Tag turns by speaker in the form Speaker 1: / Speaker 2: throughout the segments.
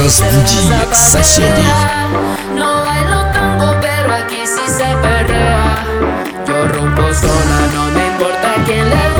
Speaker 1: Разбуди соседей.
Speaker 2: No bailo tango, pero aquí sí se perrea. Yo rompo sola, no me importa quién le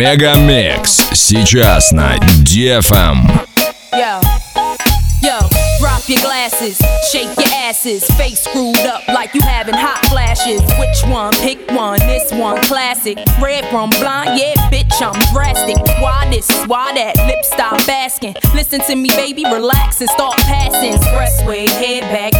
Speaker 1: Мегамикс сейчас на DFM.
Speaker 3: Yo, yo, drop your glasses, shake your asses, face screwed up like you having hot flashes. Which one? Pick one. This one classic. Red from blind, yeah, bitch, I'm drastic. Why this? Why that? Lip stop asking. Listen to me, baby, relax and start passing. Expressway, head back, weaving through the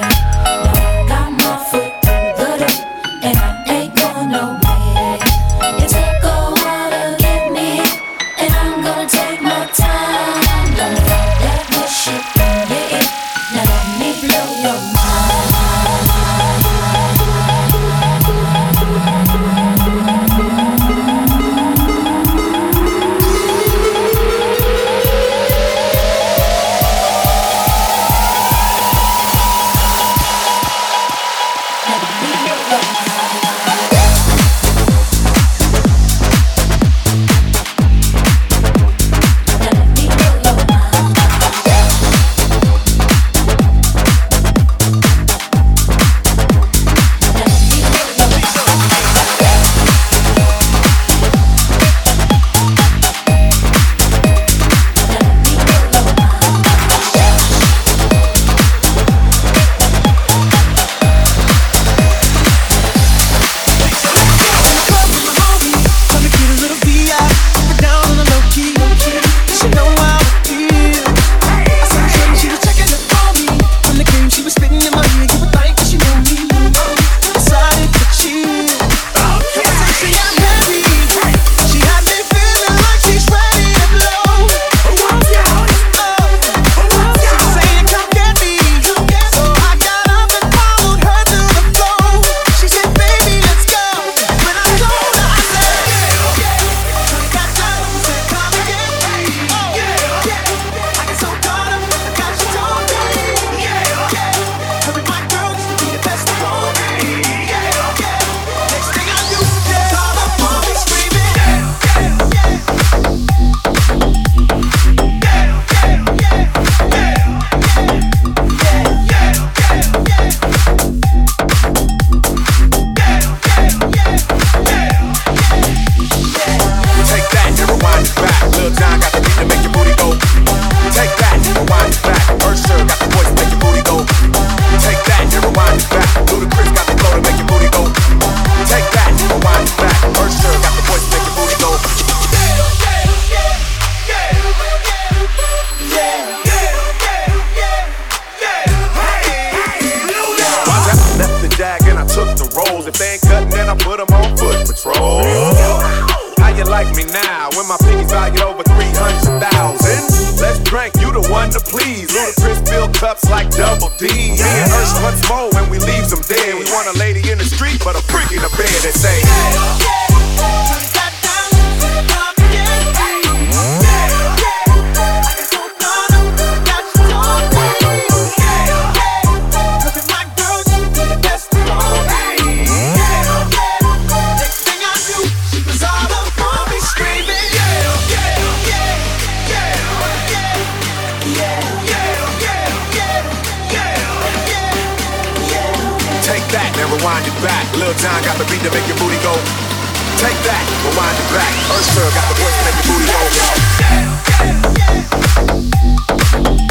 Speaker 4: To
Speaker 5: please. Ludacris fill cups like double D. Me and Ursh once more when we leave them dead. We want a lady in the street, but a freak in the bed that say, back. Got the beat to make your booty go. Take that, rewind it back. Usher got the voice to make your booty go.